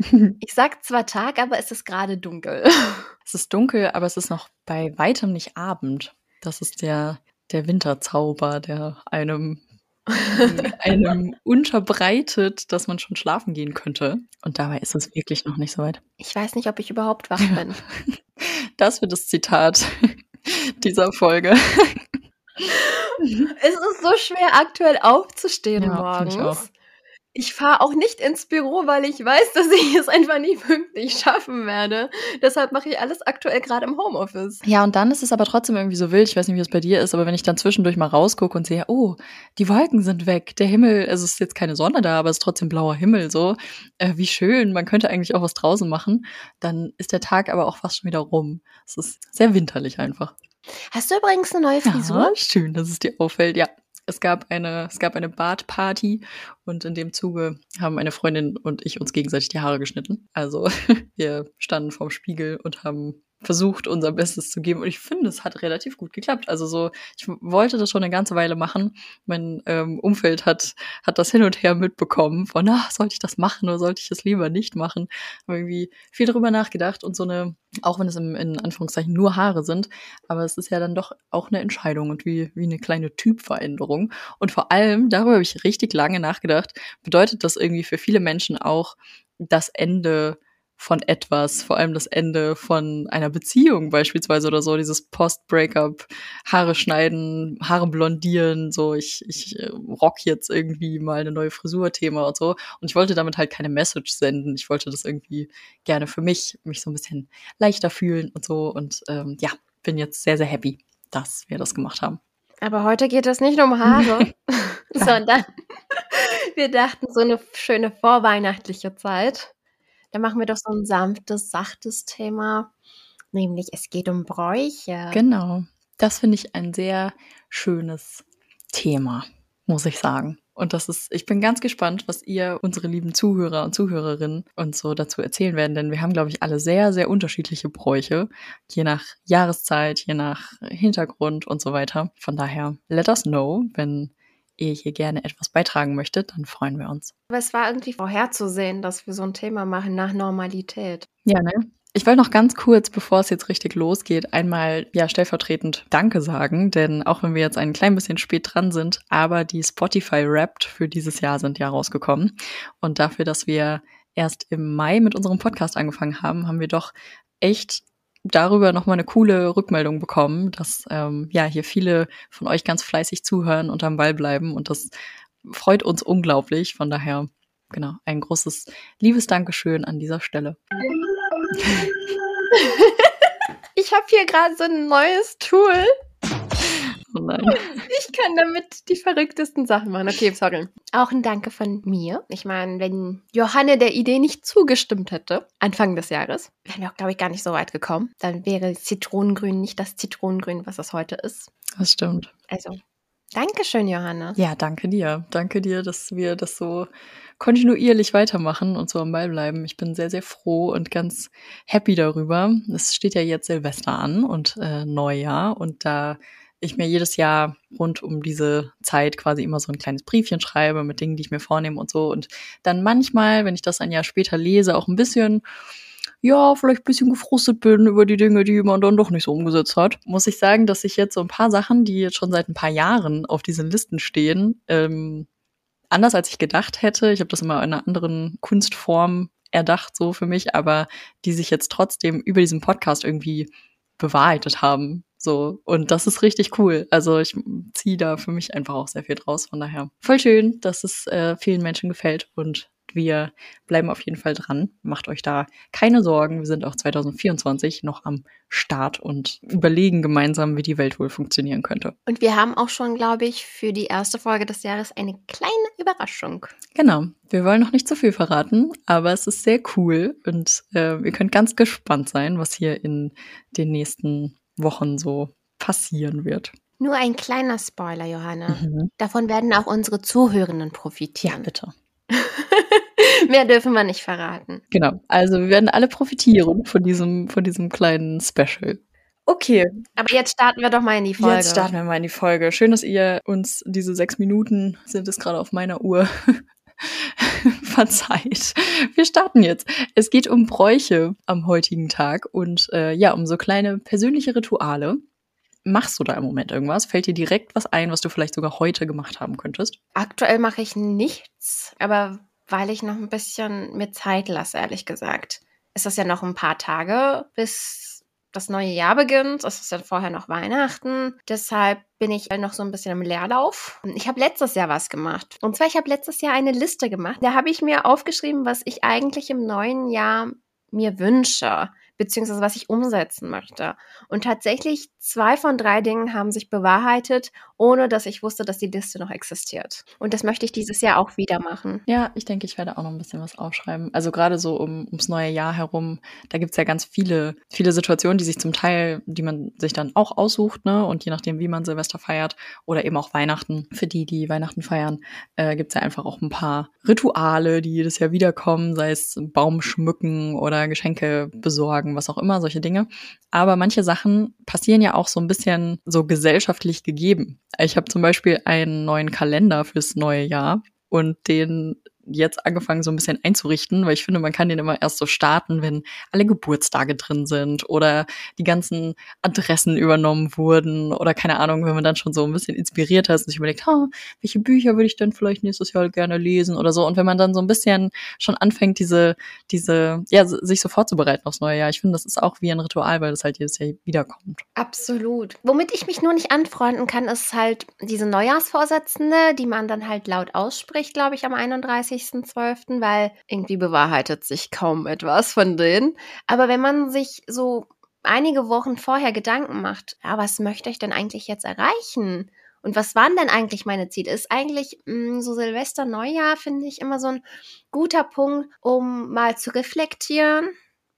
Ich sag zwar Tag, aber es ist gerade dunkel. Es ist dunkel, aber es ist noch bei weitem nicht Abend. Das ist der, der Winterzauber, der einem, einem unterbreitet, dass man schon schlafen gehen könnte. Und dabei ist es wirklich noch nicht so weit. Ich weiß nicht, ob ich überhaupt wach bin. Das wird das Zitat dieser Folge. Es ist so schwer, aktuell aufzustehen Ja, morgens. ich auch. Ich fahre auch nicht ins Büro, weil ich weiß, dass ich es einfach nie pünktlich schaffen werde. Deshalb mache ich alles aktuell gerade im Homeoffice. Ja, und dann ist es aber trotzdem irgendwie so wild. Ich weiß nicht, wie es bei dir ist, aber wenn ich dann zwischendurch mal rausgucke und sehe, oh, die Wolken sind weg, der Himmel, also es ist jetzt keine Sonne da, aber es ist trotzdem blauer Himmel, so, äh, wie schön, man könnte eigentlich auch was draußen machen, dann ist der Tag aber auch fast schon wieder rum. Es ist sehr winterlich einfach. Hast du übrigens eine neue Frisur? Ja, schön, dass es dir auffällt, ja. Es gab eine, es gab eine Bartparty und in dem Zuge haben eine Freundin und ich uns gegenseitig die Haare geschnitten. Also wir standen vorm Spiegel und haben versucht, unser Bestes zu geben. Und ich finde, es hat relativ gut geklappt. Also so, ich wollte das schon eine ganze Weile machen. Mein ähm, Umfeld hat, hat das hin und her mitbekommen von, ach, sollte ich das machen oder sollte ich es lieber nicht machen? Haben irgendwie viel drüber nachgedacht und so eine, auch wenn es im, in Anführungszeichen nur Haare sind, aber es ist ja dann doch auch eine Entscheidung und wie, wie eine kleine Typveränderung. Und vor allem, darüber habe ich richtig lange nachgedacht, bedeutet das irgendwie für viele Menschen auch das Ende von etwas, vor allem das Ende von einer Beziehung beispielsweise oder so, dieses Post-Breakup, Haare schneiden, Haare blondieren, so ich, ich äh, rock jetzt irgendwie mal eine neue Frisur-Thema und so. Und ich wollte damit halt keine Message senden. Ich wollte das irgendwie gerne für mich, mich so ein bisschen leichter fühlen und so. Und ähm, ja, bin jetzt sehr, sehr happy, dass wir das gemacht haben. Aber heute geht es nicht um Haare, sondern wir dachten, so eine schöne vorweihnachtliche Zeit. Da machen wir doch so ein sanftes, sachtes Thema. Nämlich, es geht um Bräuche. Genau. Das finde ich ein sehr schönes Thema, muss ich sagen. Und das ist, ich bin ganz gespannt, was ihr, unsere lieben Zuhörer und Zuhörerinnen, uns so dazu erzählen werden, denn wir haben, glaube ich, alle sehr, sehr unterschiedliche Bräuche, je nach Jahreszeit, je nach Hintergrund und so weiter. Von daher, let us know, wenn ihr hier gerne etwas beitragen möchtet, dann freuen wir uns. Aber es war irgendwie vorherzusehen, dass wir so ein Thema machen nach Normalität. Ja, ne? Ich wollte noch ganz kurz, bevor es jetzt richtig losgeht, einmal ja stellvertretend Danke sagen, denn auch wenn wir jetzt ein klein bisschen spät dran sind, aber die Spotify Wrapped für dieses Jahr sind ja rausgekommen und dafür, dass wir erst im Mai mit unserem Podcast angefangen haben, haben wir doch echt darüber nochmal eine coole Rückmeldung bekommen, dass ähm, ja hier viele von euch ganz fleißig zuhören und am Ball bleiben und das freut uns unglaublich. Von daher genau ein großes liebes Dankeschön an dieser Stelle. Ich habe hier gerade so ein neues Tool. Oh nein. Ich kann damit die verrücktesten Sachen machen. Okay, sorry. Auch ein Danke von mir. Ich meine, wenn Johanne der Idee nicht zugestimmt hätte, Anfang des Jahres, wären wir auch, glaube ich, gar nicht so weit gekommen. Dann wäre Zitronengrün nicht das Zitronengrün, was es heute ist. Das stimmt. Also, Dankeschön, Johanne. Ja, danke dir. Danke dir, dass wir das so kontinuierlich weitermachen und so am Ball bleiben. Ich bin sehr, sehr froh und ganz happy darüber. Es steht ja jetzt Silvester an und äh, Neujahr und da ich mir jedes Jahr rund um diese Zeit quasi immer so ein kleines Briefchen schreibe mit Dingen, die ich mir vornehme und so und dann manchmal, wenn ich das ein Jahr später lese, auch ein bisschen ja, vielleicht ein bisschen gefrustet bin über die Dinge, die man dann doch nicht so umgesetzt hat, muss ich sagen, dass ich jetzt so ein paar Sachen, die jetzt schon seit ein paar Jahren auf diesen Listen stehen, ähm, anders als ich gedacht hätte, ich habe das immer in einer anderen Kunstform erdacht, so für mich, aber die sich jetzt trotzdem über diesen Podcast irgendwie bewahrheitet haben. So, und das ist richtig cool. Also ich ziehe da für mich einfach auch sehr viel draus. Von daher voll schön, dass es äh, vielen Menschen gefällt und wir bleiben auf jeden Fall dran. Macht euch da keine Sorgen. Wir sind auch 2024 noch am Start und überlegen gemeinsam, wie die Welt wohl funktionieren könnte. Und wir haben auch schon, glaube ich, für die erste Folge des Jahres eine kleine Überraschung. Genau. Wir wollen noch nicht zu viel verraten, aber es ist sehr cool und äh, ihr könnt ganz gespannt sein, was hier in den nächsten Wochen so passieren wird. Nur ein kleiner Spoiler, Johanna. Mhm. Davon werden auch unsere Zuhörenden profitieren. Ja, bitte. Mehr dürfen wir nicht verraten. Genau. Also wir werden alle profitieren von diesem, von diesem kleinen Special. Okay. Aber jetzt starten wir doch mal in die Folge. Jetzt starten wir mal in die Folge. Schön, dass ihr uns diese sechs Minuten, sind es gerade auf meiner Uhr, verzeiht. Wir starten jetzt. Es geht um Bräuche am heutigen Tag und äh, ja, um so kleine persönliche Rituale. Machst du da im Moment irgendwas? Fällt dir direkt was ein, was du vielleicht sogar heute gemacht haben könntest? Aktuell mache ich nichts, aber weil ich noch ein bisschen mir Zeit lasse, ehrlich gesagt. Es ist ja noch ein paar Tage, bis das neue Jahr beginnt. Es ist ja vorher noch Weihnachten. Deshalb bin ich noch so ein bisschen im Leerlauf. Ich habe letztes Jahr was gemacht. Und zwar, ich habe letztes Jahr eine Liste gemacht. Da habe ich mir aufgeschrieben, was ich eigentlich im neuen Jahr mir wünsche beziehungsweise was ich umsetzen möchte. Und tatsächlich zwei von drei Dingen haben sich bewahrheitet, ohne dass ich wusste, dass die Liste noch existiert. Und das möchte ich dieses Jahr auch wieder machen. Ja, ich denke, ich werde auch noch ein bisschen was aufschreiben. Also gerade so um, ums neue Jahr herum, da gibt es ja ganz viele, viele Situationen, die sich zum Teil, die man sich dann auch aussucht, ne? Und je nachdem, wie man Silvester feiert oder eben auch Weihnachten, für die, die Weihnachten feiern, äh, gibt es ja einfach auch ein paar Rituale, die jedes Jahr wiederkommen, sei es Baum schmücken oder Geschenke besorgen sagen, was auch immer, solche Dinge. Aber manche Sachen passieren ja auch so ein bisschen so gesellschaftlich gegeben. Ich habe zum Beispiel einen neuen Kalender fürs neue Jahr und den jetzt angefangen, so ein bisschen einzurichten, weil ich finde, man kann den immer erst so starten, wenn alle Geburtstage drin sind oder die ganzen Adressen übernommen wurden oder keine Ahnung, wenn man dann schon so ein bisschen inspiriert ist und sich überlegt, ha, welche Bücher würde ich denn vielleicht nächstes Jahr gerne lesen oder so. Und wenn man dann so ein bisschen schon anfängt, diese, diese, ja, sich so vorzubereiten aufs neue Jahr, ich finde, das ist auch wie ein Ritual, weil das halt jedes Jahr wiederkommt. Absolut. Womit ich mich nur nicht anfreunden kann, ist halt diese Neujahrsvorsätze, die man dann halt laut ausspricht, glaube ich, am 31. 30.12., weil irgendwie bewahrheitet sich kaum etwas von denen. Aber wenn man sich so einige Wochen vorher Gedanken macht, ja, was möchte ich denn eigentlich jetzt erreichen? Und was waren denn eigentlich meine Ziele? Ist eigentlich mh, mm, so Silvester, Neujahr, finde ich immer so ein guter Punkt, um mal zu reflektieren.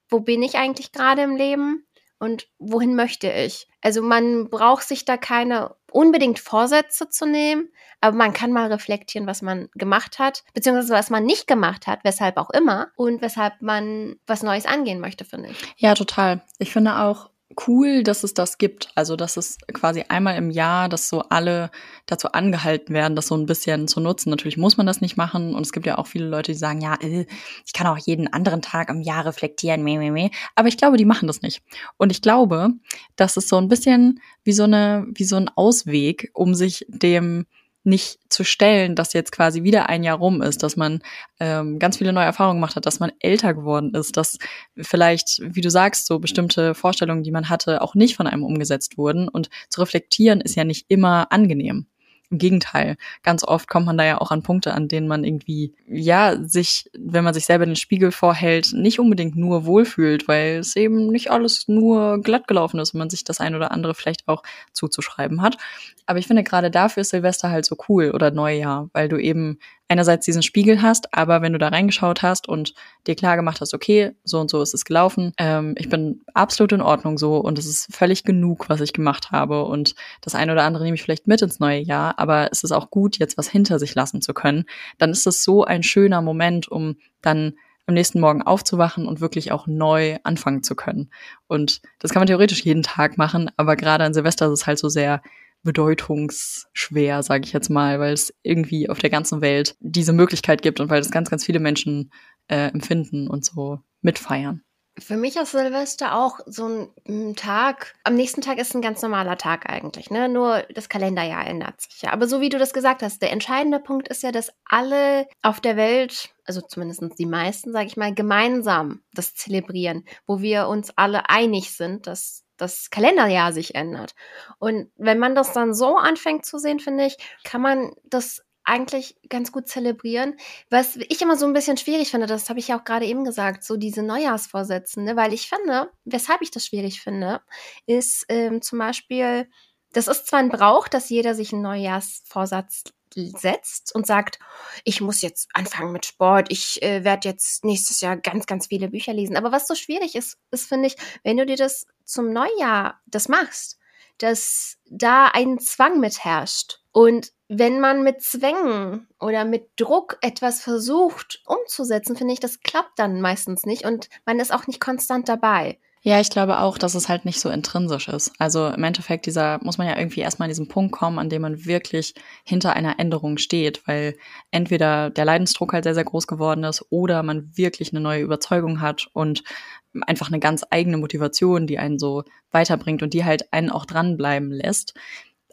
Wo bin ich eigentlich gerade im Leben? Und wohin möchte ich? Also man braucht sich da keine unbedingt Vorsätze zu nehmen, aber man kann mal reflektieren, was man gemacht hat, beziehungsweise was man nicht gemacht hat, weshalb auch immer und weshalb man was Neues angehen möchte, finde ich. Ja, total. Ich finde auch, cool, dass es das gibt. Also, dass es quasi einmal im Jahr, dass so alle dazu angehalten werden, das so ein bisschen zu nutzen. Natürlich muss man das nicht machen. Und es gibt ja auch viele Leute, die sagen, ja, äh, ich kann auch jeden anderen Tag im Jahr reflektieren, meh, meh, meh. Aber ich glaube, die machen das nicht. Und ich glaube, dass es so ein bisschen wie so eine, wie so ein Ausweg, um sich dem nicht zu stellen, dass jetzt quasi wieder ein Jahr rum ist, dass man ähm, ganz viele neue Erfahrungen gemacht hat, dass man älter geworden ist, dass vielleicht, wie du sagst, so bestimmte Vorstellungen, die man hatte, auch nicht von einem umgesetzt wurden. Und zu reflektieren ist ja nicht immer angenehm. Im Gegenteil, ganz oft kommt man da ja auch an Punkte, an denen man irgendwie, ja, sich, wenn man sich selber den Spiegel vorhält, nicht unbedingt nur wohlfühlt, weil es eben nicht alles nur glatt gelaufen ist und man sich das ein oder andere vielleicht auch zuzuschreiben hat. Aber ich finde gerade dafür ist Silvester halt so cool oder Neujahr, weil du eben einerseits diesen Spiegel hast, aber wenn du da reingeschaut hast und dir klar gemacht hast, okay, so und so ist es gelaufen, ähm, ich bin absolut in Ordnung so und es ist völlig genug, was ich gemacht habe und das eine oder andere nehme ich vielleicht mit ins neue Jahr, aber es ist auch gut, jetzt was hinter sich lassen zu können, dann ist es so ein schöner Moment, um dann am nächsten Morgen aufzuwachen und wirklich auch neu anfangen zu können. Und das kann man theoretisch jeden Tag machen, aber gerade an Silvester ist es halt so sehr bedeutungsschwer, sage ich jetzt mal, weil es irgendwie auf der ganzen Welt diese Möglichkeit gibt und weil es ganz, ganz viele Menschen äh, empfinden und so mitfeiern. Für mich ist Silvester auch so ein Tag. Am nächsten Tag ist ein ganz normaler Tag eigentlich, ne? Nur das Kalenderjahr ändert sich ja. Aber so wie du das gesagt hast, der entscheidende Punkt ist ja, dass alle auf der Welt, also zumindest die meisten, sage ich mal, gemeinsam das zelebrieren, wo wir uns alle einig sind, dass das Kalenderjahr sich ändert. Und wenn man das dann so anfängt zu sehen, finde ich, kann man das eigentlich ganz gut zelebrieren. Was ich immer so ein bisschen schwierig finde, das habe ich ja auch gerade eben gesagt, so diese Neujahrsvorsätze, ne? weil ich finde, weshalb ich das schwierig finde, ist ähm, zum Beispiel, das ist zwar ein Brauch, dass jeder sich einen Neujahrsvorsatz setzt und sagt, ich muss jetzt anfangen mit Sport, ich äh, werde jetzt nächstes Jahr ganz, ganz viele Bücher lesen. Aber was so schwierig ist, ist, finde ich, wenn du dir das zum Neujahr das machst, dass da ein Zwang mit herrscht. Und wenn man mit Zwängen oder mit Druck etwas versucht umzusetzen, finde ich, das klappt dann meistens nicht und man ist auch nicht konstant dabei. Ja, ich glaube auch, dass es halt nicht so intrinsisch ist. Also im Endeffekt dieser muss man ja irgendwie erstmal an diesen Punkt kommen, an dem man wirklich hinter einer Änderung steht, weil entweder der Leidensdruck halt sehr, sehr groß geworden ist oder man wirklich eine neue Überzeugung hat und einfach eine ganz eigene Motivation, die einen so weiterbringt und die halt einen auch dranbleiben lässt.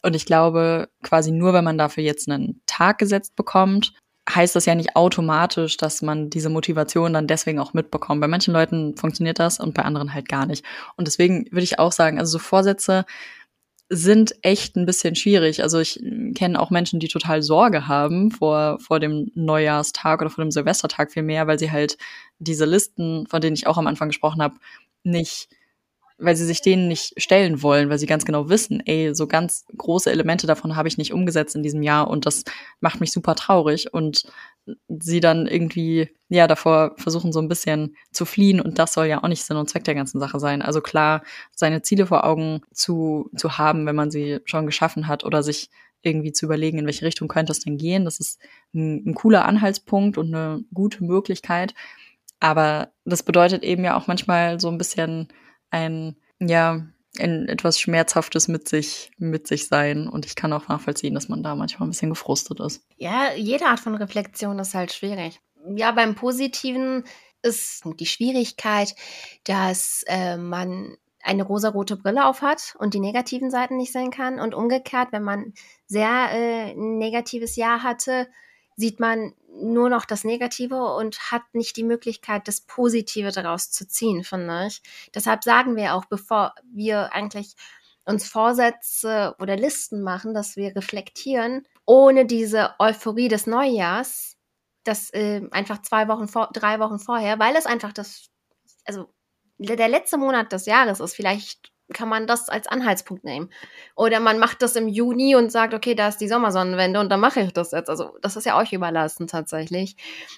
Und ich glaube, quasi nur, wenn man dafür jetzt einen Tag gesetzt bekommt, heißt das ja nicht automatisch, dass man diese Motivation dann deswegen auch mitbekommt. Bei manchen Leuten funktioniert das und bei anderen halt gar nicht. Und deswegen würde ich auch sagen, also so Vorsätze sind echt ein bisschen schwierig. Also ich kenne auch Menschen, die total Sorge haben vor, vor dem Neujahrstag oder vor dem Silvestertag viel mehr, weil sie halt diese Listen, von denen ich auch am Anfang gesprochen habe, nicht weil sie sich denen nicht stellen wollen, weil sie ganz genau wissen, ey, so ganz große Elemente davon habe ich nicht umgesetzt in diesem Jahr und das macht mich super traurig und sie dann irgendwie, ja, davor versuchen so ein bisschen zu fliehen und das soll ja auch nicht Sinn und Zweck der ganzen Sache sein. Also klar, seine Ziele vor Augen zu, zu haben, wenn man sie schon geschaffen hat oder sich irgendwie zu überlegen, in welche Richtung könnte es denn gehen. Das ist ein, ein cooler Anhaltspunkt und eine gute Möglichkeit. Aber das bedeutet eben ja auch manchmal so ein bisschen ein, ja, ein etwas Schmerzhaftes mit sich, mit sich sein. Und ich kann auch nachvollziehen, dass man da manchmal ein bisschen gefrustet ist. Ja, jede Art von Reflexion ist halt schwierig. Ja, beim Positiven ist die Schwierigkeit, dass äh, man eine rosarote Brille aufhat und die negativen Seiten nicht sehen kann. Und umgekehrt, wenn man sehr äh, negatives Jahr hatte, sieht man nur noch das Negative und hat nicht die Möglichkeit, das Positive daraus zu ziehen, finde ich. Deshalb sagen wir auch, bevor wir eigentlich uns Vorsätze oder Listen machen, dass wir reflektieren, ohne diese Euphorie des Neujahrs, das äh, einfach zwei Wochen vor, drei Wochen vorher, weil es einfach das, also der letzte Monat des Jahres ist, vielleicht kann man das als Anhaltspunkt nehmen. Oder man macht das im Juni und sagt, okay, da ist die Sommersonnenwende und dann mache ich das jetzt. Also das ist ja euch überlassen tatsächlich.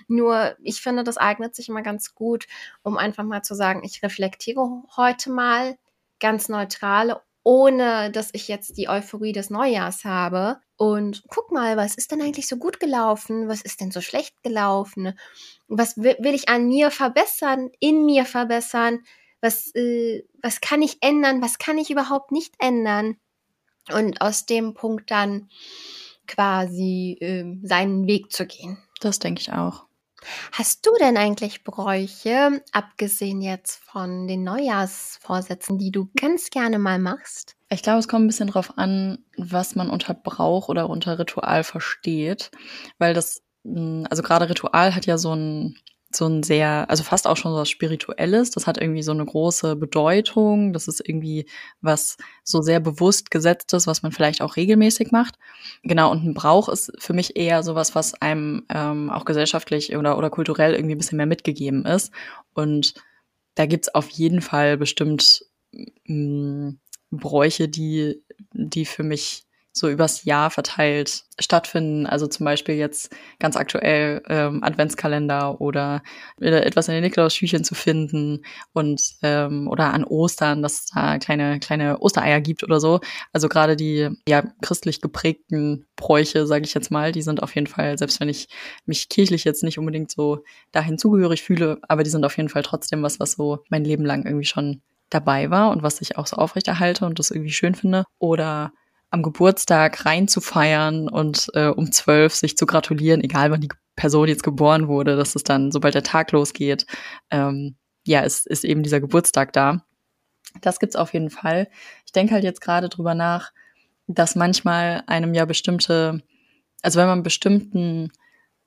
Nur ich finde, das eignet sich immer ganz gut, um einfach mal zu sagen, ich reflektiere heute mal ganz neutral, ohne dass ich jetzt die Euphorie des Neujahrs habe. Und guck mal, was ist denn eigentlich so gut gelaufen? Was ist denn so schlecht gelaufen? Was will ich an mir verbessern, in mir verbessern? Was, äh, was kann ich ändern, was kann ich überhaupt nicht ändern. Und aus dem Punkt dann quasi äh, seinen Weg zu gehen. Das denke ich auch. Hast du denn eigentlich Bräuche, abgesehen jetzt von den Neujahrsvorsätzen, die du ganz gerne mal machst? Ich glaube, es kommt ein bisschen drauf an, was man unter Brauch oder unter Ritual versteht, weil das, hm, also gerade Ritual hat ja so ein so ein sehr, also fast auch schon so was Spirituelles. Das hat irgendwie so eine große Bedeutung. Das ist irgendwie was so sehr bewusst gesetztes, was man vielleicht auch regelmäßig macht. Genau, und ein Brauch ist für mich eher sowas, was einem ähm, auch gesellschaftlich oder, oder kulturell irgendwie ein bisschen mehr mitgegeben ist. Und da gibt's auf jeden Fall bestimmt mh, mm, Bräuche, die, die für mich so übers Jahr verteilt stattfinden. Also zum Beispiel jetzt ganz aktuell ähm, Adventskalender oder etwas in den Nikolaus-Schüchen zu finden und ähm, oder an Ostern, dass es da kleine kleine Ostereier gibt oder so. Also gerade die ja christlich geprägten Bräuche, sage ich jetzt mal, die sind auf jeden Fall, selbst wenn ich mich kirchlich jetzt nicht unbedingt so dahin zugehörig fühle, aber die sind auf jeden Fall trotzdem was, was so mein Leben lang irgendwie schon dabei war und was ich auch so aufrechterhalte und das irgendwie schön finde. Oder am Geburtstag reinzufeiern und äh, um zwölf sich zu gratulieren, egal wann die Person jetzt geboren wurde, dass es dann, sobald der Tag losgeht, ähm, ja, ist, ist eben dieser Geburtstag da. Das gibt's auf jeden Fall. Ich denke halt jetzt gerade drüber nach, dass manchmal einem ja bestimmte, also wenn man bestimmten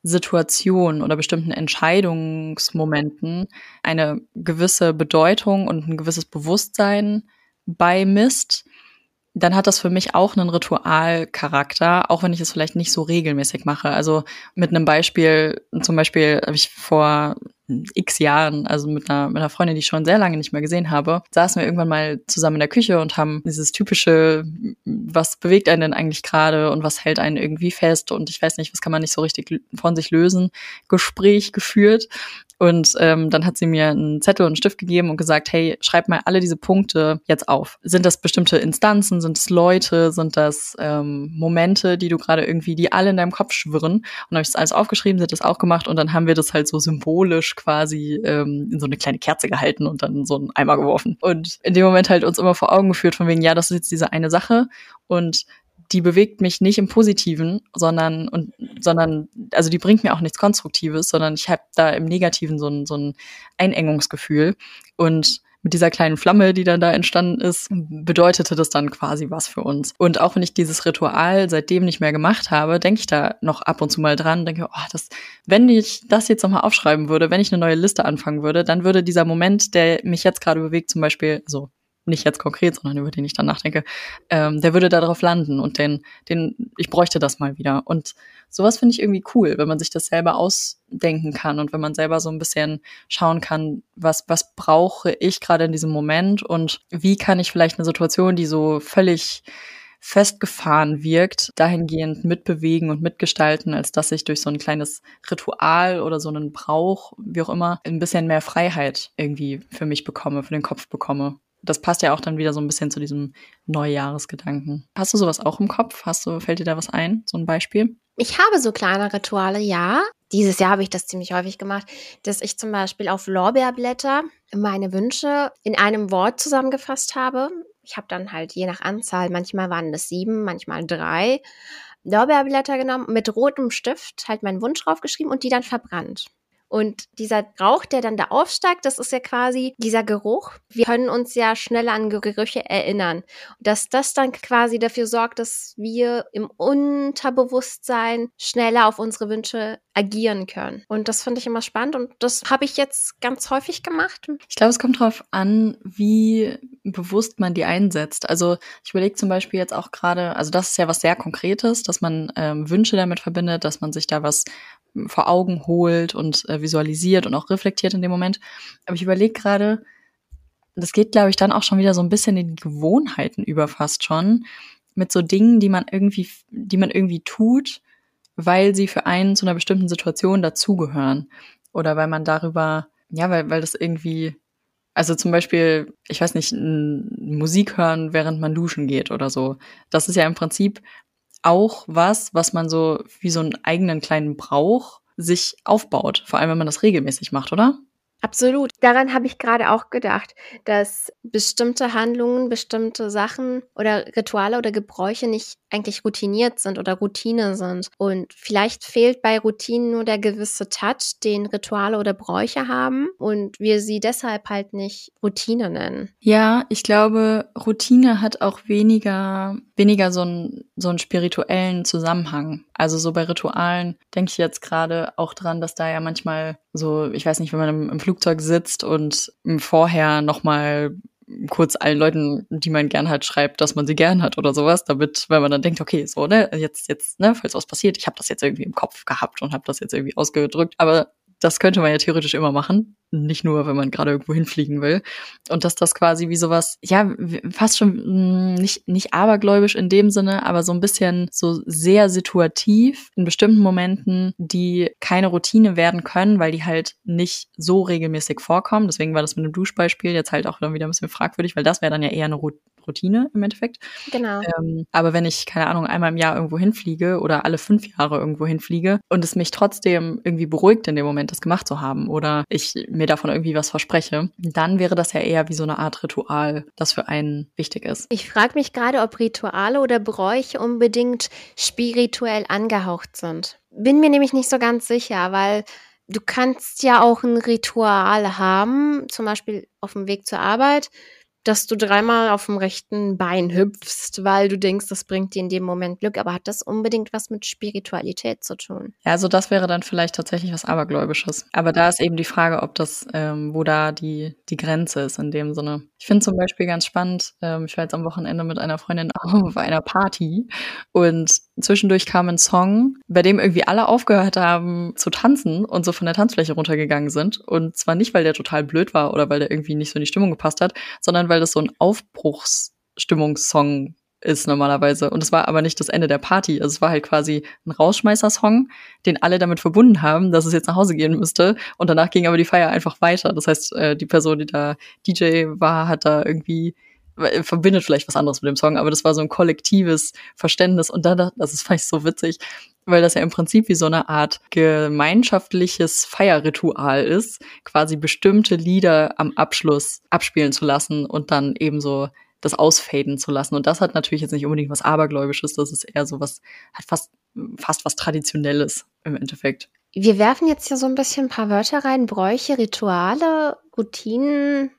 Situationen oder bestimmten Entscheidungsmomenten eine gewisse Bedeutung und ein gewisses Bewusstsein beimisst, dann hat das für mich auch einen Ritualcharakter, auch wenn ich es vielleicht nicht so regelmäßig mache. Also mit einem Beispiel, zum Beispiel habe ich vor x Jahren, also mit einer, mit einer Freundin, die ich schon sehr lange nicht mehr gesehen habe, saßen wir irgendwann mal zusammen in der Küche und haben dieses typische, was bewegt einen denn eigentlich gerade und was hält einen irgendwie fest und ich weiß nicht, was kann man nicht so richtig von sich lösen, Gespräch geführt. Und ähm, dann hat sie mir einen Zettel und einen Stift gegeben und gesagt, hey, schreib mal alle diese Punkte jetzt auf. Sind das bestimmte Instanzen, sind es Leute, sind das ähm, Momente, die du gerade irgendwie, die alle in deinem Kopf schwirren? Und dann habe ich das alles aufgeschrieben, sie hat das auch gemacht und dann haben wir das halt so symbolisch quasi ähm, in so eine kleine Kerze gehalten und dann in so einen Eimer geworfen. Und in dem Moment halt uns immer vor Augen geführt, von wegen, ja, das ist jetzt diese eine Sache und die bewegt mich nicht im Positiven, sondern und sondern also die bringt mir auch nichts Konstruktives, sondern ich habe da im Negativen so ein so ein Einengungsgefühl und mit dieser kleinen Flamme, die dann da entstanden ist, bedeutete das dann quasi was für uns. Und auch wenn ich dieses Ritual seitdem nicht mehr gemacht habe, denke ich da noch ab und zu mal dran, denke, oh, das, wenn ich das jetzt nochmal aufschreiben würde, wenn ich eine neue Liste anfangen würde, dann würde dieser Moment, der mich jetzt gerade bewegt, zum Beispiel, so nicht jetzt konkret, sondern über den ich dann nachdenke, ähm, der würde darauf landen und den, den, ich bräuchte das mal wieder. Und sowas finde ich irgendwie cool, wenn man sich das selber ausdenken kann und wenn man selber so ein bisschen schauen kann, was, was brauche ich gerade in diesem Moment und wie kann ich vielleicht eine Situation, die so völlig festgefahren wirkt, dahingehend mitbewegen und mitgestalten, als dass ich durch so ein kleines Ritual oder so einen Brauch, wie auch immer, ein bisschen mehr Freiheit irgendwie für mich bekomme, für den Kopf bekomme das passt ja auch dann wieder so ein bisschen zu diesem Neujahresgedanken. Hast du sowas auch im Kopf? Hast du, fällt dir da was ein? So ein Beispiel? Ich habe so kleine Rituale, ja. Dieses Jahr habe ich das ziemlich häufig gemacht, dass ich zum Beispiel auf Lorbeerblätter meine Wünsche in einem Wort zusammengefasst habe. Ich habe dann halt je nach Anzahl, manchmal waren es sieben, manchmal drei, Lorbeerblätter genommen, mit rotem Stift halt meinen Wunsch draufgeschrieben und die dann verbrannt. Und dieser Rauch, der dann da aufsteigt, das ist ja quasi dieser Geruch. Wir können uns ja schneller an Gerüche erinnern. Dass das dann quasi dafür sorgt, dass wir im Unterbewusstsein schneller auf unsere Wünsche agieren können. Und das finde ich immer spannend und das habe ich jetzt ganz häufig gemacht. Ich glaube, es kommt darauf an, wie bewusst man die einsetzt. Also ich überlege zum Beispiel jetzt auch gerade, also das ist ja was sehr Konkretes, dass man ähm, Wünsche damit verbindet, dass man sich da was vor Augen holt und äh, visualisiert und auch reflektiert in dem Moment. Aber ich überlege gerade, das geht, glaube ich, dann auch schon wieder so ein bisschen in die Gewohnheiten über fast schon, mit so Dingen, die man irgendwie, die man irgendwie tut, weil sie für einen zu einer bestimmten Situation dazugehören. Oder weil man darüber, ja, weil, weil das irgendwie, also zum Beispiel, ich weiß nicht, Musik hören, während man duschen geht oder so. Das ist ja im Prinzip auch was, was man so wie so einen eigenen kleinen Brauch sich aufbaut. Vor allem, wenn man das regelmäßig macht, oder? Absolut. Daran habe ich gerade auch gedacht, dass bestimmte Handlungen, bestimmte Sachen oder Rituale oder Gebräuche nicht eigentlich routiniert sind oder Routine sind. Und vielleicht fehlt bei Routinen nur der gewisse Touch, den Rituale oder Bräuche haben und wir sie deshalb halt nicht Routine nennen. Ja, ich glaube, Routine hat auch weniger, weniger so einen, so einen spirituellen Zusammenhang. Also so bei Ritualen denke ich jetzt gerade auch dran, dass da ja manchmal so, ich weiß nicht, wenn man im, im Flugzeug sitzt und vorher nochmal kurz allen Leuten, die man gern hat, schreibt, dass man sie gern hat oder sowas, damit, weil man dann denkt, okay, so, ne, jetzt, jetzt, ne, falls was passiert, ich habe das jetzt irgendwie im Kopf gehabt und habe das jetzt irgendwie ausgedrückt, aber das könnte man ja theoretisch immer machen. Nicht nur, wenn man gerade irgendwo hinfliegen will. Und dass das quasi wie sowas, ja, fast schon hm, nicht, nicht abergläubisch in dem Sinne, aber so ein bisschen so sehr situativ in bestimmten Momenten, die keine Routine werden können, weil die halt nicht so regelmäßig vorkommen. Deswegen war das mit dem Duschbeispiel jetzt halt auch dann wieder ein bisschen fragwürdig, weil das wäre dann ja eher eine Routine im Endeffekt. Genau. Ähm, aber wenn ich, keine Ahnung, einmal im Jahr irgendwo hinfliege oder alle fünf Jahre irgendwo hinfliege und es mich trotzdem irgendwie beruhigt in dem Moment, das gemacht zu haben oder ich mir davon irgendwie was verspreche, dann wäre das ja eher wie so eine Art Ritual, das für einen wichtig ist. Ich frage mich gerade, ob Rituale oder Bräuche unbedingt spirituell angehaucht sind. Bin mir nämlich nicht so ganz sicher, weil du kannst ja auch ein Ritual haben, zum Beispiel auf dem Weg zur Arbeit, dass du dreimal auf dem rechten Bein hüpfst, weil du denkst, das bringt dir in dem Moment Glück. Aber hat das unbedingt was mit Spiritualität zu tun? Ja, also das wäre dann vielleicht tatsächlich was Abergläubisches. Aber da ist eben die Frage, ob das, ähm, wo da die, die Grenze ist in dem Sinne. Ich finde zum Beispiel ganz spannend, ähm, ich war jetzt am Wochenende mit einer Freundin auf einer Party und zwischendurch kam ein Song, bei dem irgendwie alle aufgehört haben zu tanzen und so von der Tanzfläche runtergegangen sind. Und zwar nicht, weil der total blöd war oder weil der irgendwie nicht so in die Stimmung gepasst hat, sondern weil das so ein Aufbruchsstimmungssong ist normalerweise. Und es war aber nicht das Ende der Party. Also es war halt quasi ein Rausschmeißer-Song, den alle damit verbunden haben, dass es jetzt nach Hause gehen müsste. Und danach ging aber die Feier einfach weiter. Das heißt, äh, die Person, die da DJ war, hat da irgendwie äh, verbindet vielleicht was anderes mit dem Song, aber das war so ein kollektives Verständnis und da, das ist vielleicht so witzig, weil das ja im Prinzip wie so eine Art gemeinschaftliches Feierritual ist, quasi bestimmte Lieder am Abschluss abspielen zu lassen und dann eben so das ausfaden zu lassen. Und das hat natürlich jetzt nicht unbedingt was Abergläubisches, das ist eher so was, hat fast, fast was Traditionelles im Endeffekt. Wir werfen jetzt hier so ein bisschen ein paar Wörter rein, Bräuche, Rituale, Routinen,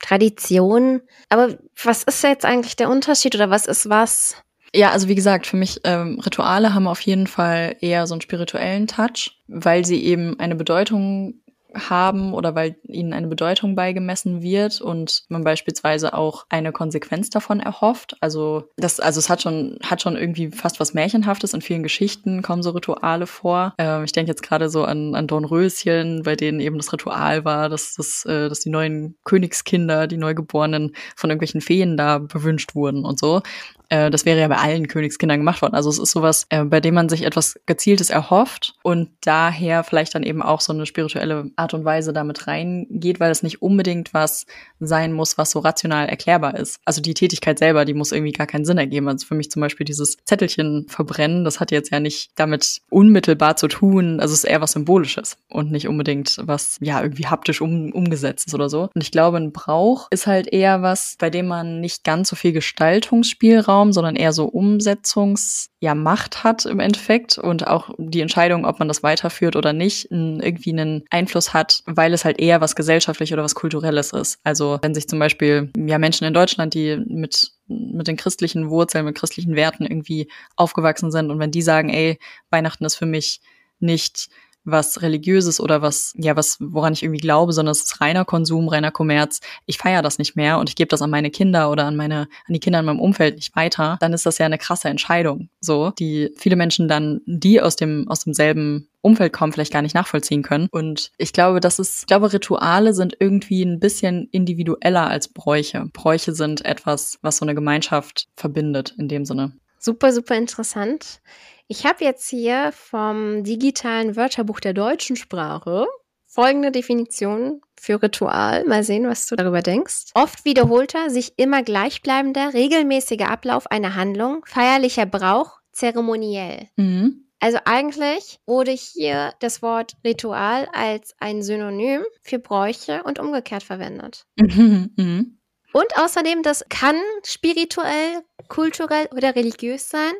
Traditionen. Aber was ist jetzt eigentlich der Unterschied oder was ist was? Ja, also wie gesagt, für mich ähm, Rituale haben auf jeden Fall eher so einen spirituellen Touch, weil sie eben eine Bedeutung haben oder weil ihnen eine Bedeutung beigemessen wird und man beispielsweise auch eine Konsequenz davon erhofft. Also das, also es hat schon, hat schon irgendwie fast was Märchenhaftes. In vielen Geschichten kommen so Rituale vor. Ähm, ich denke jetzt gerade so an, an Dornröschen, bei denen eben das Ritual war, dass, das, äh, dass die neuen Königskinder, die Neugeborenen von irgendwelchen Feen da bewünscht wurden und so. Äh, das wäre ja bei allen Königskindern gemacht worden. Also es ist sowas, äh, bei dem man sich etwas Gezieltes erhofft und daher vielleicht dann eben auch so eine spirituelle Art und Weise damit reingeht, weil es nicht unbedingt was sein muss, was so rational erklärbar ist. Also die Tätigkeit selber, die muss irgendwie gar keinen Sinn ergeben. Also für mich zum Beispiel dieses Zettelchen verbrennen, das hat jetzt ja nicht damit unmittelbar zu tun. Also es ist eher was Symbolisches und nicht unbedingt was, ja, irgendwie haptisch um, umgesetzt ist oder so. Und ich glaube, ein Brauch ist halt eher was, bei dem man nicht ganz so viel Gestaltungsspielraum Raum, sondern eher so Umsetzungs, ja, hat im Endeffekt und auch die Entscheidung, ob man das weiterführt oder nicht, irgendwie einen Einfluss hat, weil es halt eher was gesellschaftlich oder was kulturelles ist. Also wenn sich zum Beispiel ja Menschen in Deutschland, die mit mit den christlichen Wurzeln, mit christlichen Werten irgendwie aufgewachsen sind und wenn die sagen, ey, Weihnachten ist für mich nicht was religiöses oder was, ja, was, woran ich irgendwie glaube, sondern es ist reiner Konsum, reiner Kommerz. Ich feiere das nicht mehr und ich gebe das an meine Kinder oder an meine, an die Kinder in meinem Umfeld nicht weiter, dann ist das ja eine krasse Entscheidung, so, die viele Menschen dann, die aus dem, aus demselben Umfeld kommen, vielleicht gar nicht nachvollziehen können. Und ich glaube, das ist, ich glaube, Rituale sind irgendwie ein bisschen individueller als Bräuche. Bräuche sind etwas, was so eine Gemeinschaft verbindet in dem Sinne. Super, super interessant. Ich habe jetzt hier vom digitalen Wörterbuch der deutschen Sprache folgende Definition für Ritual. Mal sehen, was du darüber denkst. Oft wiederholter, sich immer gleichbleibender, regelmäßiger Ablauf einer Handlung, feierlicher Brauch, zeremoniell. Mhm. Also eigentlich wurde hier das Wort Ritual als ein Synonym für Bräuche und umgekehrt verwendet. Mhm. Mhm. Und außerdem, das kann spirituell, kulturell oder religiös sein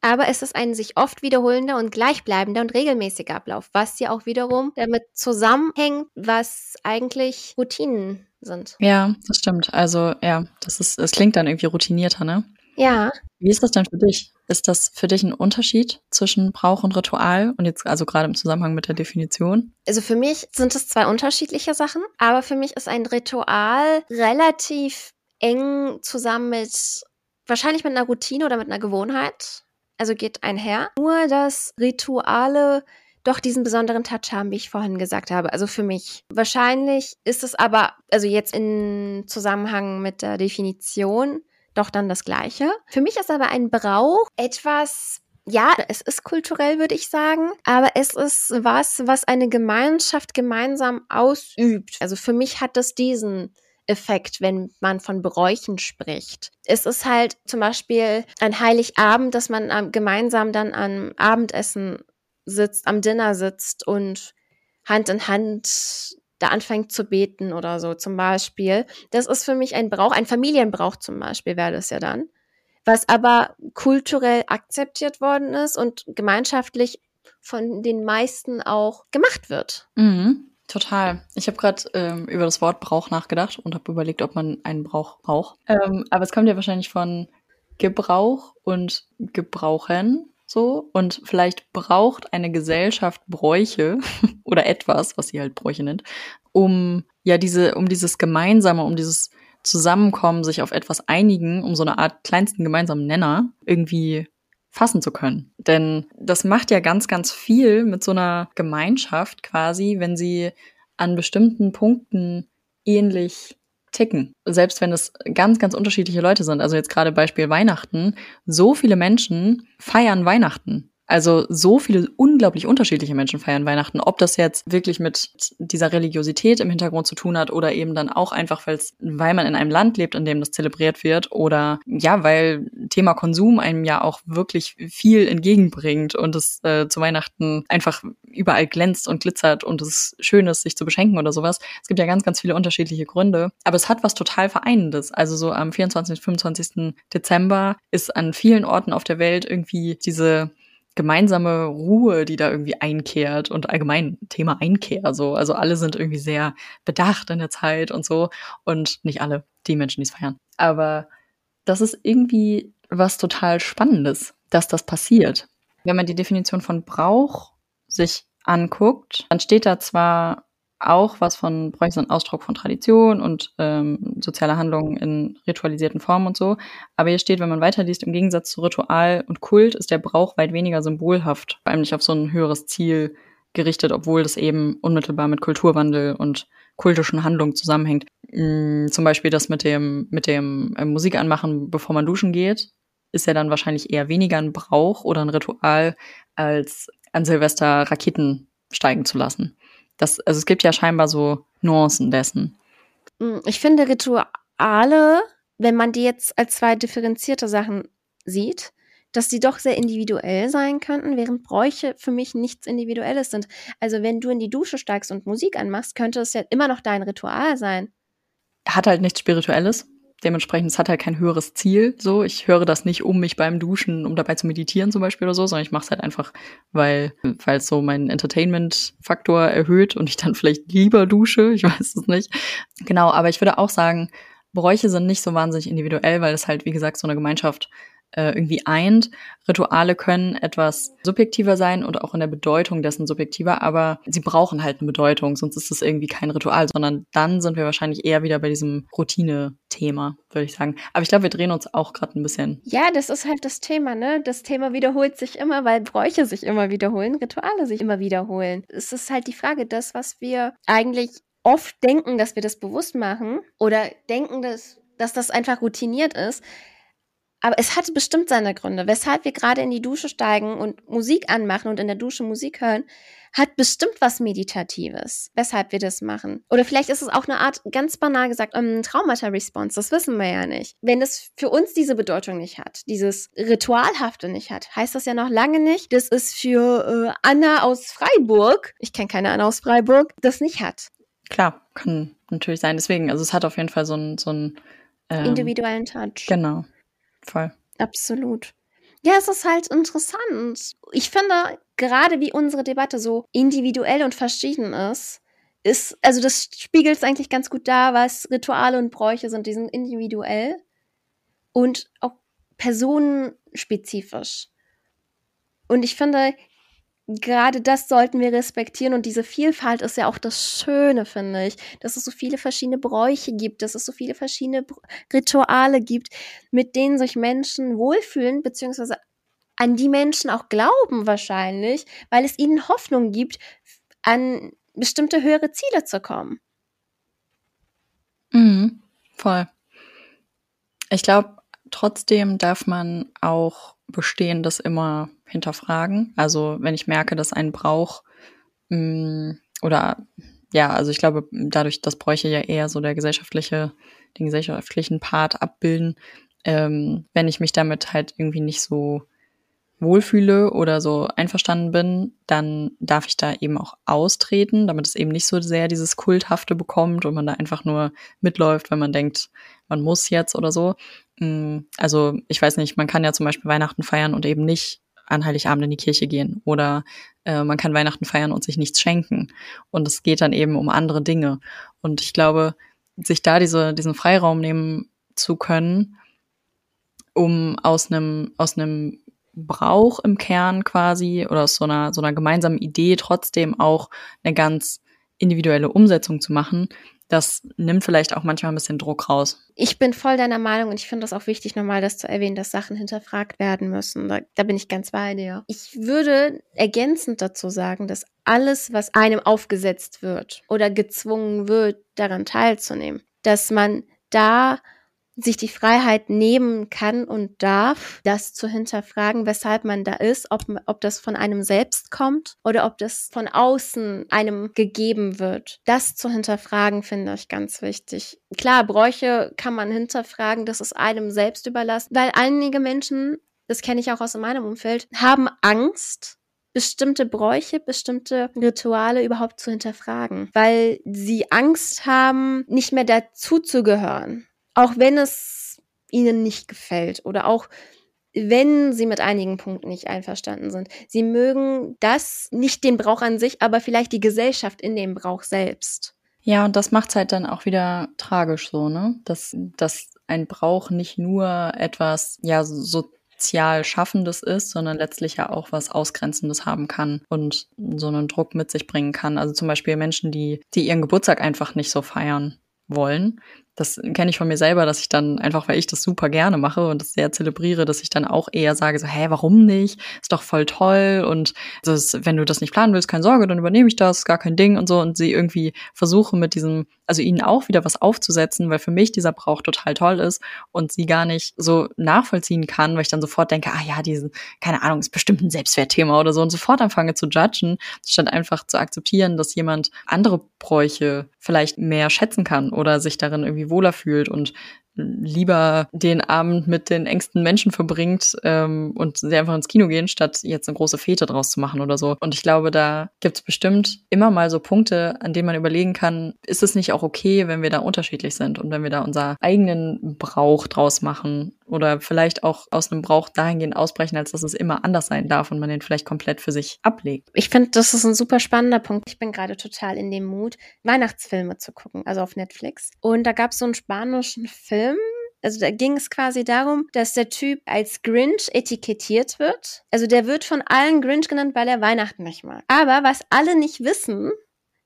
aber es ist ein sich oft wiederholender und gleichbleibender und regelmäßiger Ablauf, was ja auch wiederum damit zusammenhängt, was eigentlich Routinen sind. Ja, das stimmt. Also ja, das ist, es klingt dann irgendwie routinierter, ne? Ja. Wie ist das denn für dich? Ist das für dich ein Unterschied zwischen Brauch und Ritual? Und jetzt also gerade im Zusammenhang mit der Definition? Also für mich sind es zwei unterschiedliche Sachen, aber für mich ist ein Ritual relativ eng zusammen mit wahrscheinlich mit einer Routine oder mit einer Gewohnheit also geht einher. Nur, dass Rituale doch diesen besonderen Touch haben, wie ich vorhin gesagt habe. Also für mich. Wahrscheinlich ist es aber, also jetzt in Zusammenhang mit der Definition, doch dann das Gleiche. Für mich ist aber ein Brauch etwas, ja, es ist kulturell, würde ich sagen, aber es ist was, was eine Gemeinschaft gemeinsam ausübt. Also für mich hat es diesen Effekt, wenn man von Bräuchen spricht. Es ist halt zum Beispiel ein Heiligabend, dass man gemeinsam dann am Abendessen sitzt, am Dinner sitzt und Hand in Hand da anfängt zu beten oder so zum Beispiel. Das ist für mich ein Brauch, ein Familienbrauch zum Beispiel wäre das ja dann, was aber kulturell akzeptiert worden ist und gemeinschaftlich von den meisten auch gemacht wird. Mhm. Total. Ich habe gerade ähm, über das Wort Brauch nachgedacht und habe überlegt, ob man einen Brauch braucht. Ähm, aber es kommt ja wahrscheinlich von Gebrauch und Gebrauchen so. Und vielleicht braucht eine Gesellschaft Bräuche oder etwas, was sie halt Bräuche nennt, um ja diese, um dieses Gemeinsame, um dieses Zusammenkommen, sich auf etwas einigen, um so eine Art kleinsten gemeinsamen Nenner irgendwie fassen zu können. Denn das macht ja ganz, ganz viel mit so einer Gemeinschaft quasi, wenn sie an bestimmten Punkten ähnlich ticken. Selbst wenn es ganz, ganz unterschiedliche Leute sind. Also jetzt gerade Beispiel Weihnachten. So viele Menschen feiern Weihnachten. Also so viele unglaublich unterschiedliche Menschen feiern Weihnachten. Ob das jetzt wirklich mit dieser Religiosität im Hintergrund zu tun hat oder eben dann auch einfach, weil man in einem Land lebt, in dem das zelebriert wird oder ja, weil Thema Konsum einem ja auch wirklich viel entgegenbringt und es äh, zu Weihnachten einfach überall glänzt und glitzert und es schön ist, sich zu beschenken oder sowas. Es gibt ja ganz, ganz viele unterschiedliche Gründe. Aber es hat was total Vereinendes. Also so am 24. 25. Dezember ist an vielen Orten auf der Welt irgendwie diese gemeinsame Ruhe, die da irgendwie einkehrt und allgemein Thema Einkehr so. Also alle sind irgendwie sehr bedacht in der Zeit und so und nicht alle, die Menschen, die es feiern. Aber das ist irgendwie was total Spannendes, dass das passiert. Wenn man die Definition von Brauch sich anguckt, dann steht da zwar auch was von Bräuchen und Ausdruck von Tradition und ähm, sozialer Handlungen in ritualisierten Formen und so. Aber hier steht, wenn man weiterliest, im Gegensatz zu Ritual und Kult ist der Brauch weit weniger symbolhaft, vor allem nicht auf so ein höheres Ziel gerichtet, obwohl das eben unmittelbar mit Kulturwandel und kultischen Handlungen zusammenhängt. Mm, zum Beispiel das mit dem, mit dem äh, Musik anmachen, bevor man duschen geht, ist ja dann wahrscheinlich eher weniger ein Brauch oder ein Ritual, als an Silvester Raketen steigen zu lassen. Das, also es gibt ja scheinbar so Nuancen dessen. Hm, ich finde Rituale, wenn man die jetzt als zwei differenzierte Sachen sieht, dass die doch sehr individuell sein könnten, während Bräuche für mich nichts Individuelles sind. Also wenn du in die Dusche steigst und Musik anmachst, könnte es ja immer noch dein Ritual sein. Hat halt nichts Spirituelles dementsprechend, es hat halt kein höheres Ziel. So, ich höre das nicht, um mich beim Duschen, um dabei zu meditieren zum Beispiel oder so, sondern ich mache es halt einfach, weil weil es so meinen Entertainment-Faktor erhöht und ich dann vielleicht lieber dusche. Ich weiß es nicht. Genau, aber ich würde auch sagen, Bräuche sind nicht so wahnsinnig individuell, weil es halt, wie gesagt, so eine Gemeinschaft äh, irgendwie eint. Rituale können etwas subjektiver sein und auch in der Bedeutung dessen subjektiver, aber sie brauchen halt eine Bedeutung, sonst ist es irgendwie kein Ritual, sondern dann sind wir wahrscheinlich eher wieder bei diesem Routine-Thema, würde ich sagen. Aber ich glaube, wir drehen uns auch gerade ein bisschen. Ja, das ist halt das Thema, ne? Das Thema wiederholt sich immer, weil Bräuche sich immer wiederholen, Rituale sich immer wiederholen. Es ist halt die Frage, das, was wir eigentlich oft denken, dass wir das bewusst machen oder denken, dass, dass das einfach routiniert ist, aber es hat bestimmt seine Gründe. Weshalb wir gerade in die Dusche steigen und Musik anmachen und in der Dusche Musik hören, hat bestimmt was Meditatives, weshalb wir das machen. Oder vielleicht ist es auch eine Art, ganz banal gesagt, um, ähm, Traumata-Response. Das wissen wir ja nicht. Wenn es für uns diese Bedeutung nicht hat, dieses Ritualhafte nicht hat, heißt das ja noch lange nicht, dass es für äh, Anna aus Freiburg, ich kenne keine Anna aus Freiburg, das nicht hat. Klar, kann natürlich sein. Deswegen, also es hat auf jeden Fall so einen so einen, ähm, individuellen Touch. Genau. Voll. Absolut. Ja, es ist halt interessant. Ich finde, gerade wie unsere Debatte so individuell und verschieden ist, ist, also das spiegelt es eigentlich ganz gut dar, was Rituale und Bräuche sind. Die sind individuell und auch personenspezifisch. Und ich finde, gerade das sollten wir respektieren und diese Vielfalt ist ja auch das Schöne, finde ich, dass es so viele verschiedene Bräuche gibt, dass es so viele verschiedene Rituale gibt, mit denen sich Menschen wohlfühlen, beziehungsweise an die Menschen auch glauben wahrscheinlich, weil es ihnen Hoffnung gibt, an bestimmte höhere Ziele zu kommen. Mhm, voll. Ich glaube, trotzdem darf man auch Bestehendes immer hinterfragen. Also wenn ich merke, dass ein Brauch mh, mm, oder ja, also ich glaube, dadurch, dass Bräuche ja eher so der gesellschaftliche, den gesellschaftlichen Part abbilden, ähm, wenn ich mich damit halt irgendwie nicht so wohlfühle oder so einverstanden bin, dann darf ich da eben auch austreten, damit es eben nicht so sehr dieses Kulthafte bekommt und man da einfach nur mitläuft, wenn man denkt, man muss jetzt oder so. Mm, also ich weiß nicht, man kann ja zum Beispiel Weihnachten feiern und eben nicht an Heiligabend in die Kirche gehen oder äh, man kann Weihnachten feiern und sich nichts schenken. Und es geht dann eben um andere Dinge. Und ich glaube, sich da diese, diesen Freiraum nehmen zu können, um aus einem, aus einem Brauch im Kern quasi oder aus so einer, so einer gemeinsamen Idee trotzdem auch eine ganz individuelle Umsetzung zu machen, das nimmt vielleicht auch manchmal ein bisschen Druck raus. Ich bin voll deiner Meinung und ich finde das auch wichtig, nochmal das zu erwähnen, dass Sachen hinterfragt werden müssen. Da, da bin ich ganz bei dir. Ich würde ergänzend dazu sagen, dass alles, was einem aufgesetzt wird oder gezwungen wird, daran teilzunehmen, dass man da sich die Freiheit nehmen kann und darf, das zu hinterfragen, weshalb man da ist, ob, ob das von einem selbst kommt oder ob das von außen einem gegeben wird. Das zu hinterfragen finde ich ganz wichtig. Klar, Bräuche kann man hinterfragen, das ist einem selbst überlassen, weil einige Menschen, das kenne ich auch aus meinem Umfeld, haben Angst, bestimmte Bräuche, bestimmte Rituale überhaupt zu hinterfragen, weil sie Angst haben, nicht mehr dazuzugehören auch wenn es ihnen nicht gefällt oder auch wenn sie mit einigen Punkten nicht einverstanden sind. Sie mögen das, nicht den Brauch an sich, aber vielleicht die Gesellschaft in dem Brauch selbst. Ja, und das macht es halt dann auch wieder tragisch so, ne? Dass, dass ein Brauch nicht nur etwas, ja, sozial Schaffendes ist, sondern letztlich ja auch was Ausgrenzendes haben kann und so einen Druck mit sich bringen kann. Also zum Beispiel Menschen, die, die ihren Geburtstag einfach nicht so feiern wollen, das kenne ich von mir selber, dass ich dann einfach, weil ich das super gerne mache und das sehr zelebriere, dass ich dann auch eher sage so, hä, warum nicht? Ist doch voll toll. Und das, wenn du das nicht planen willst, keine Sorge, dann übernehme ich das, gar kein Ding und so. Und sie irgendwie versuche mit diesem, also ihnen auch wieder was aufzusetzen, weil für mich dieser Brauch total toll ist und sie gar nicht so nachvollziehen kann, weil ich dann sofort denke, ah ja, diese, keine Ahnung, ist bestimmt ein Selbstwertthema oder so. Und sofort anfange zu judgen, statt einfach zu akzeptieren, dass jemand andere Bräuche vielleicht mehr schätzen kann oder sich darin irgendwie wohler fühlt und lieber den Abend mit den engsten Menschen verbringt ähm, und sie einfach ins Kino gehen, statt jetzt eine große Fete draus zu machen oder so. Und ich glaube, da gibt es bestimmt immer mal so Punkte, an denen man überlegen kann, ist es nicht auch okay, wenn wir da unterschiedlich sind und wenn wir da unser eigenen Brauch draus machen oder vielleicht auch aus einem Brauch dahingehend ausbrechen, als dass es immer anders sein darf und man den vielleicht komplett für sich ablegt. Ich finde, das ist ein super spannender Punkt. Ich bin gerade total in dem Mut, Weihnachtsfilme zu gucken, also auf Netflix. Und da gab es so einen spanischen Film, also da ging es quasi darum, dass der Typ als Grinch etikettiert wird. Also der wird von allen Grinch genannt, weil er Weihnachten nicht mag. Aber was alle nicht wissen,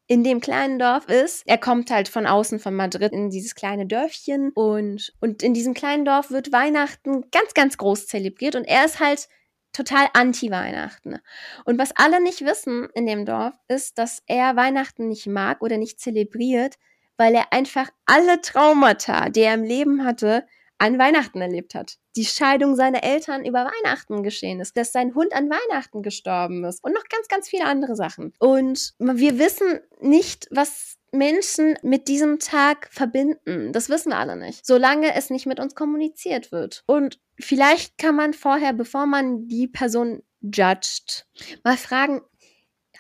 in dem kleinen Dorf ist. Er kommt halt von außen von Madrid in dieses kleine Dörfchen und, und in diesem kleinen Dorf wird Weihnachten ganz, ganz groß zelebriert und er ist halt total anti-Weihnachten. Und was alle nicht wissen in dem Dorf ist, dass er Weihnachten nicht mag oder nicht zelebriert, weil er einfach alle Traumata, die er im Leben hatte, an Weihnachten erlebt hat. Die Scheidung seiner Eltern über Weihnachten geschehen ist, dass sein Hund an Weihnachten gestorben ist und noch ganz, ganz viele andere Sachen. Und wir wissen nicht, was Menschen mit diesem Tag verbinden. Das wissen wir alle nicht, solange es nicht mit uns kommuniziert wird. Und vielleicht kann man vorher, bevor man die Person judgt, mal fragen,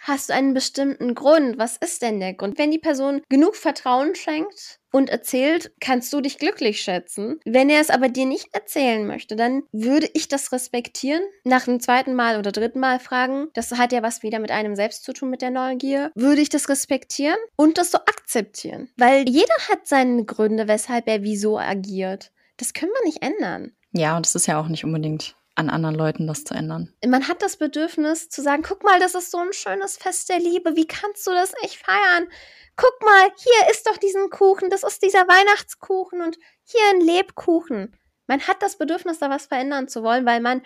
hast du einen bestimmten Grund? Was ist denn der Grund? Wenn die Person genug Vertrauen schenkt und erzählt, kannst du dich glücklich schätzen. Wenn er es aber dir nicht erzählen möchte, dann würde ich das respektieren. Nach dem zweiten Mal oder dritten Mal fragen, das hat ja was wieder mit einem selbst zu tun, mit der Neugier, würde ich das respektieren und das so akzeptieren. Weil jeder hat seine Gründe, weshalb er wieso agiert. Das können wir nicht ändern. Ja, und es ist ja auch nicht unbedingt an anderen Leuten das zu ändern. Man hat das Bedürfnis zu sagen, guck mal, das ist so ein schönes Fest der Liebe, wie kannst du das nicht feiern? Guck mal, hier ist doch diesen Kuchen, das ist dieser Weihnachtskuchen und hier ein Lebkuchen. Man hat das Bedürfnis, da was verändern zu wollen, weil man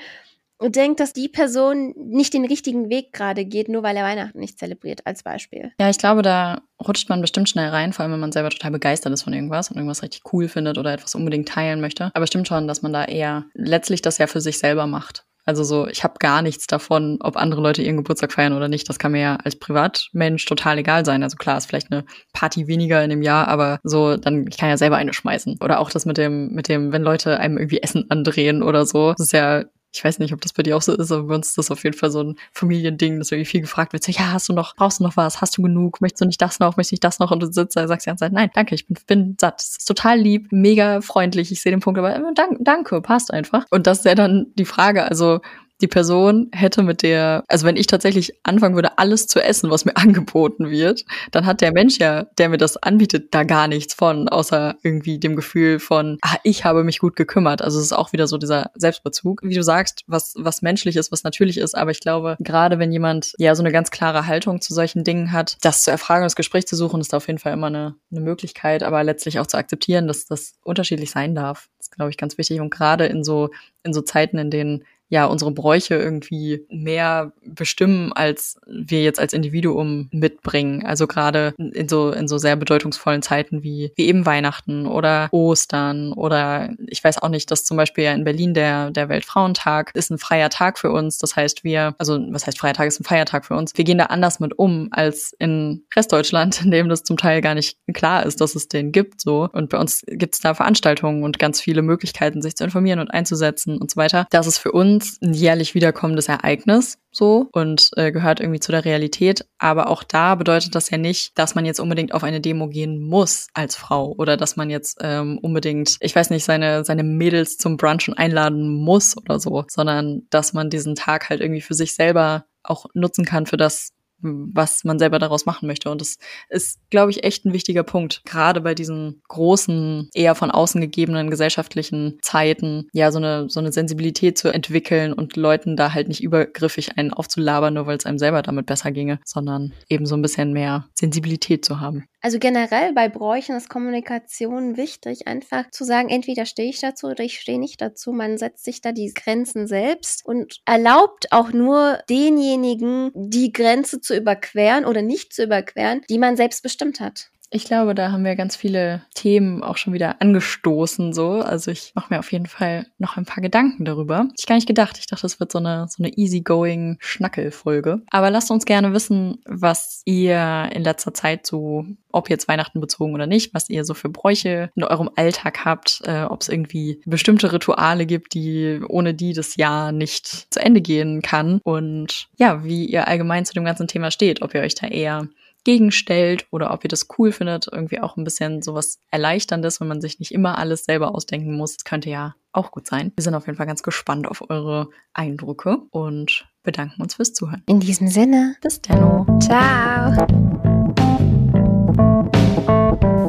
denkt, dass die Person nicht den richtigen Weg gerade geht, nur weil er Weihnachten nicht zelebriert, als Beispiel. Ja, ich glaube, da rutscht man bestimmt schnell rein, vor allem wenn man selber total begeistert ist von irgendwas und irgendwas richtig cool findet oder etwas unbedingt teilen möchte. Aber stimmt schon, dass man da eher letztlich das ja für sich selber macht. Also so, ich habe gar nichts davon, ob andere Leute ihren Geburtstag feiern oder nicht. Das kann mir ja als Privatmensch total egal sein. Also klar, ist vielleicht eine Party weniger in dem Jahr, aber so, dann ich kann ja selber eine schmeißen. Oder auch das mit dem, mit dem, wenn Leute einem irgendwie Essen andrehen oder so. Das ist ja ich weiß nicht, ob das bei dir auch so ist, aber bei uns ist das auf jeden Fall so ein Familiending, dass irgendwie viel gefragt wird. So, ja, hast du noch, brauchst du noch was? Hast du genug? Möchtest du nicht das noch? Möchtest du nicht das noch? Und du sitzt da und sagst die ganze Zeit, nein, danke, ich bin, bin satt. Das ist total lieb, mega freundlich. Ich sehe den Punkt, aber äh, danke, danke, passt einfach. Und das ist ja dann die Frage, also die Person hätte mit der, also wenn ich tatsächlich anfangen würde, alles zu essen, was mir angeboten wird, dann hat der Mensch ja, der mir das anbietet, da gar nichts von, außer irgendwie dem Gefühl von, ah, ich habe mich gut gekümmert. Also es ist auch wieder so dieser Selbstbezug. Wie du sagst, was, was menschlich ist, was natürlich ist. Aber ich glaube, gerade wenn jemand ja so eine ganz klare Haltung zu solchen Dingen hat, das zu erfragen das Gespräch zu suchen, ist da auf jeden Fall immer eine, eine Möglichkeit, aber letztlich auch zu akzeptieren, dass das unterschiedlich sein darf. Das ist, glaube ich, ganz wichtig. Und gerade in so, in so Zeiten, in denen ja unsere Bräuche irgendwie mehr bestimmen, als wir jetzt als Individuum mitbringen. Also gerade in so in so sehr bedeutungsvollen Zeiten wie wie eben Weihnachten oder Ostern oder ich weiß auch nicht, dass zum Beispiel ja in Berlin der der Weltfrauentag ist ein freier Tag für uns. Das heißt, wir also was heißt freier Tag ist ein Feiertag für uns. Wir gehen da anders mit um als in Restdeutschland, in dem das zum Teil gar nicht klar ist, dass es den gibt so. Und bei uns gibt es da Veranstaltungen und ganz viele Möglichkeiten, sich zu informieren und einzusetzen und so weiter. Das ist für uns uns ein jährlich wiederkommendes Ereignis so und äh, gehört irgendwie zu der Realität. Aber auch da bedeutet das ja nicht, dass man jetzt unbedingt auf eine Demo gehen muss als Frau oder dass man jetzt ähm, unbedingt, ich weiß nicht, seine, seine Mädels zum Brunchen einladen muss oder so, sondern dass man diesen Tag halt irgendwie für sich selber auch nutzen kann für das, was man selber daraus machen möchte. Und das ist, glaube ich, echt ein wichtiger Punkt. Gerade bei diesen großen, eher von außen gegebenen gesellschaftlichen Zeiten, ja, so eine, so eine Sensibilität zu entwickeln und Leuten da halt nicht übergriffig einen aufzulabern, nur weil es einem selber damit besser ginge, sondern eben so ein bisschen mehr Sensibilität zu haben. Also generell bei Bräuchen ist Kommunikation wichtig, einfach zu sagen, entweder stehe ich dazu oder ich stehe nicht dazu. Man setzt sich da die Grenzen selbst und erlaubt auch nur denjenigen, die Grenze zu überqueren oder nicht zu überqueren, die man selbst bestimmt hat. Ich glaube, da haben wir ganz viele Themen auch schon wieder angestoßen, so. Also ich mache mir auf jeden Fall noch ein paar Gedanken darüber. Ich gar nicht gedacht. Ich dachte, es wird so eine, so eine easygoing Schnackelfolge. Aber lasst uns gerne wissen, was ihr in letzter Zeit so, ob jetzt Weihnachten bezogen oder nicht, was ihr so für Bräuche in eurem Alltag habt, äh, ob es irgendwie bestimmte Rituale gibt, die ohne die das Jahr nicht zu Ende gehen kann. Und ja, wie ihr allgemein zu dem ganzen Thema steht, ob ihr euch da eher gegenstellt oder ob ihr das cool findet, irgendwie auch ein bisschen sowas Erleichterndes, wenn man sich nicht immer alles selber ausdenken muss. Das könnte ja auch gut sein. Wir sind auf jeden Fall ganz gespannt auf eure Eindrücke und bedanken uns fürs Zuhören. In diesem Sinne, bis dann. Ciao.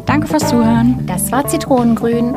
Danke fürs Zuhören. Das war Zitronengrün.